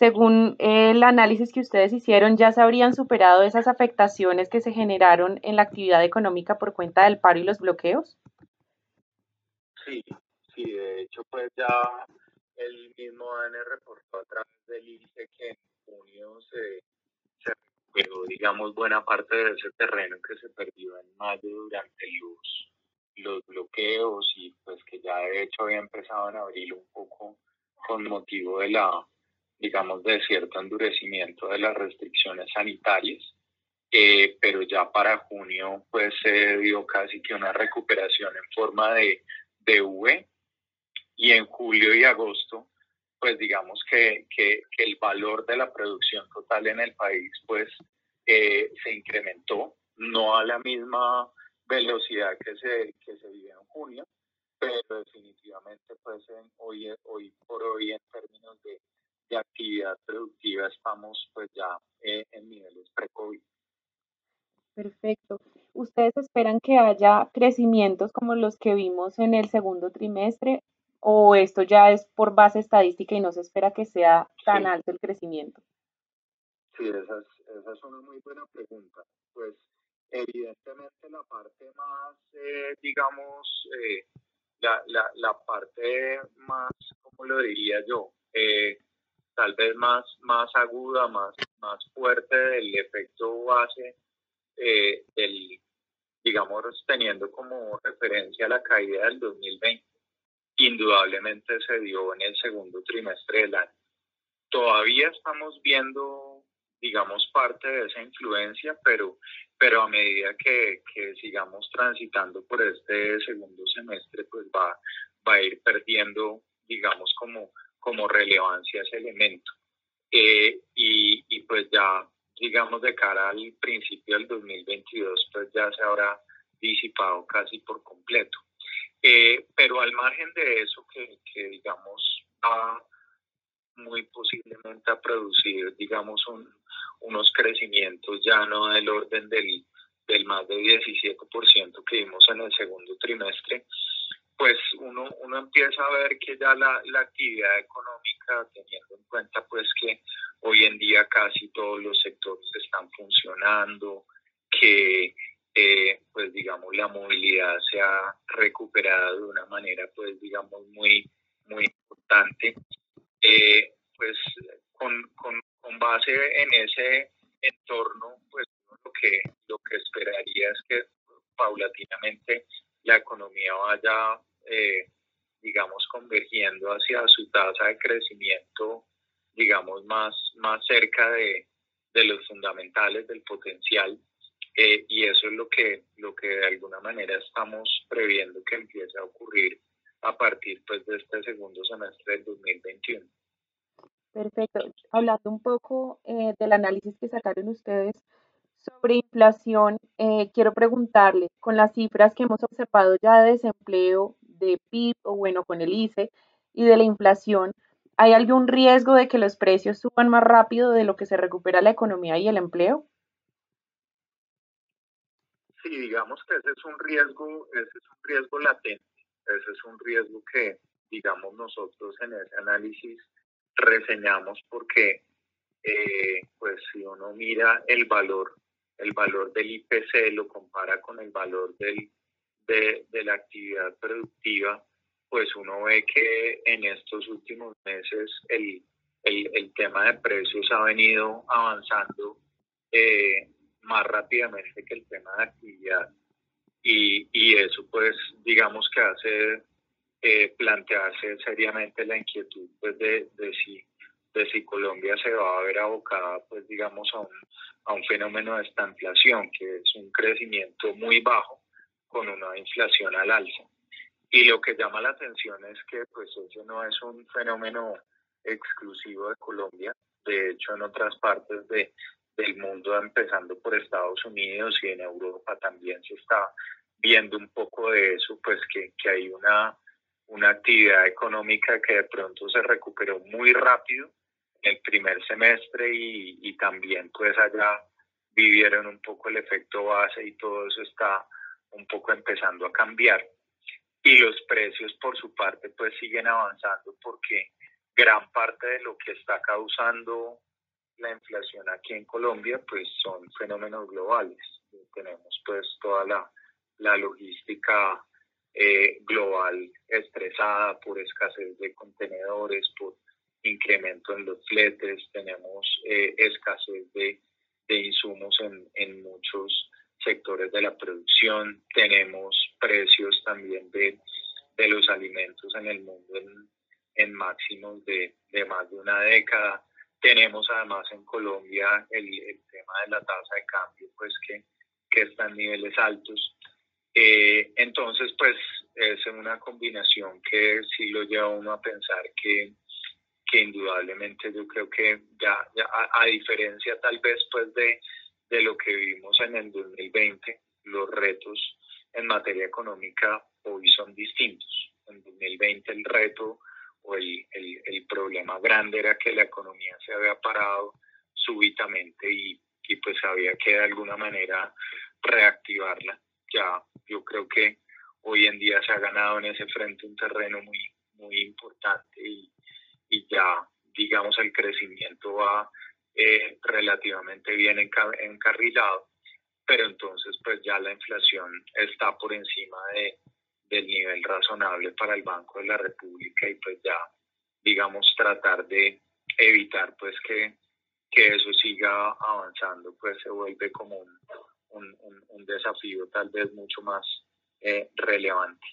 según el análisis que ustedes hicieron, ya se habrían superado esas afectaciones que se generaron en la actividad económica por cuenta del paro y los bloqueos? Sí, sí, de hecho, pues ya el mismo AN reportó a través del INSE que en junio se, se recuperó, digamos, buena parte de ese terreno que se perdió en mayo durante los, los bloqueos y pues que ya de hecho había empezado en abril un poco con motivo de la digamos, de cierto endurecimiento de las restricciones sanitarias, eh, pero ya para junio pues se dio casi que una recuperación en forma de, de V. Y en julio y agosto pues digamos que, que, el valor de la producción total en el país pues eh, se incrementó, no a la misma velocidad que se, que se vive en junio, pero definitivamente pues hoy, hoy por hoy en términos de de actividad productiva estamos pues ya eh, en niveles pre-COVID. Perfecto. ¿Ustedes esperan que haya crecimientos como los que vimos en el segundo trimestre o esto ya es por base estadística y no se espera que sea tan alto el crecimiento? Sí, esa es, esa es una muy buena pregunta. Pues evidentemente la parte más, eh, digamos, eh, la, la, la, parte más, ¿cómo lo diría yo? Eh, tal vez más, más aguda, más, más fuerte del efecto base eh, del, digamos, teniendo como referencia la caída del 2020, indudablemente se dio en el segundo trimestre del año. Todavía estamos viendo, digamos, parte de esa influencia, pero, pero a medida que, que sigamos transitando por este segundo semestre, pues va, va a ir perdiendo, digamos, como como relevancia ese elemento. Eh, y, y, pues ya, digamos, de cara al principio del 2022, pues ya se habrá disipado casi por completo. Eh, pero al margen de eso, que, que digamos va muy posiblemente a producir, digamos, un, unos crecimientos ya no del orden del, del más de 17% que vimos en el segundo trimestre, pues uno, uno empieza a ver que ya la, la, actividad económica, teniendo en cuenta pues que hoy en día casi todos los sectores están funcionando, que eh, pues digamos la movilidad se ha recuperado de una manera pues digamos muy, muy importante, eh, pues con, con, con base en ese entorno pues lo que, lo que esperaría es que paulatinamente la economía vaya eh, digamos, convergiendo hacia su tasa de crecimiento, digamos, más, más cerca de, de los fundamentales del potencial. Eh, y eso es lo que, lo que de alguna manera estamos previendo que empiece a ocurrir a partir pues, de este segundo semestre del 2021. Perfecto. Hablando un poco eh, del análisis que sacaron ustedes sobre inflación, quiero preguntarle, con las cifras que hemos observado ya de desempleo de PIB o bueno, con el ICE y de la inflación, ¿hay algún riesgo de que los precios suban más rápido de lo que se recupera la economía y el empleo? Sí, digamos que ese es un riesgo, ese es un riesgo latente, ese es un riesgo que, digamos, nosotros en ese análisis reseñamos porque, eh, pues, si uno mira el valor, el valor del IPC lo compara con el valor del de, la actividad productiva, pues uno ve que en estos últimos meses el, el, tema de precios ha venido avanzando eh, más rápidamente que el tema de actividad. Y, y eso pues digamos que hace eh, plantearse seriamente la inquietud pues de, de, si, de si Colombia se va a ver abocada pues digamos a un, a un fenómeno de estanflación, que es un crecimiento muy bajo con una inflación al alza. Y lo que llama la atención es que pues ese no es un fenómeno exclusivo de Colombia, de hecho en otras partes de, del mundo, empezando por Estados Unidos y en Europa también se está viendo un poco de eso, pues que, que hay una, una actividad económica que de pronto se recuperó muy rápido en el primer semestre y, y también pues allá vivieron un poco el efecto base y todo eso está un poco empezando a cambiar. Y los precios por su parte pues siguen avanzando porque gran parte de lo que está causando la inflación aquí en Colombia, pues son fenómenos globales. Tenemos pues toda la, la logística eh, global estresada por escasez de contenedores, por incremento en los fletes, tenemos eh, escasez de, de insumos en, en, muchos sectores de la producción, tenemos precios también de, de los alimentos en el mundo en, en máximos de, de, más de una década. Tenemos además en Colombia el, el tema de la tasa de cambio, pues que, que está en niveles altos. Eh, entonces, pues es una combinación que sí lo lleva uno a pensar que, que indudablemente yo creo que ya, ya a, a, diferencia tal vez pues de, de lo que vivimos en el 2020, los retos en materia económica hoy son distintos. En 2020 el reto o el, el, el problema grande era que la economía se había parado súbitamente y, y pues había que de alguna manera reactivarla. Ya yo creo que hoy en día se ha ganado en ese frente un terreno muy, importante y, y ya, digamos, el crecimiento va eh, relativamente bien encarrilado, pero entonces pues ya la inflación está por encima de, del nivel razonable para el Banco de la República y pues ya, digamos, tratar de evitar pues que, que eso siga avanzando, pues se vuelve como un, un, desafío tal vez mucho más eh, relevante.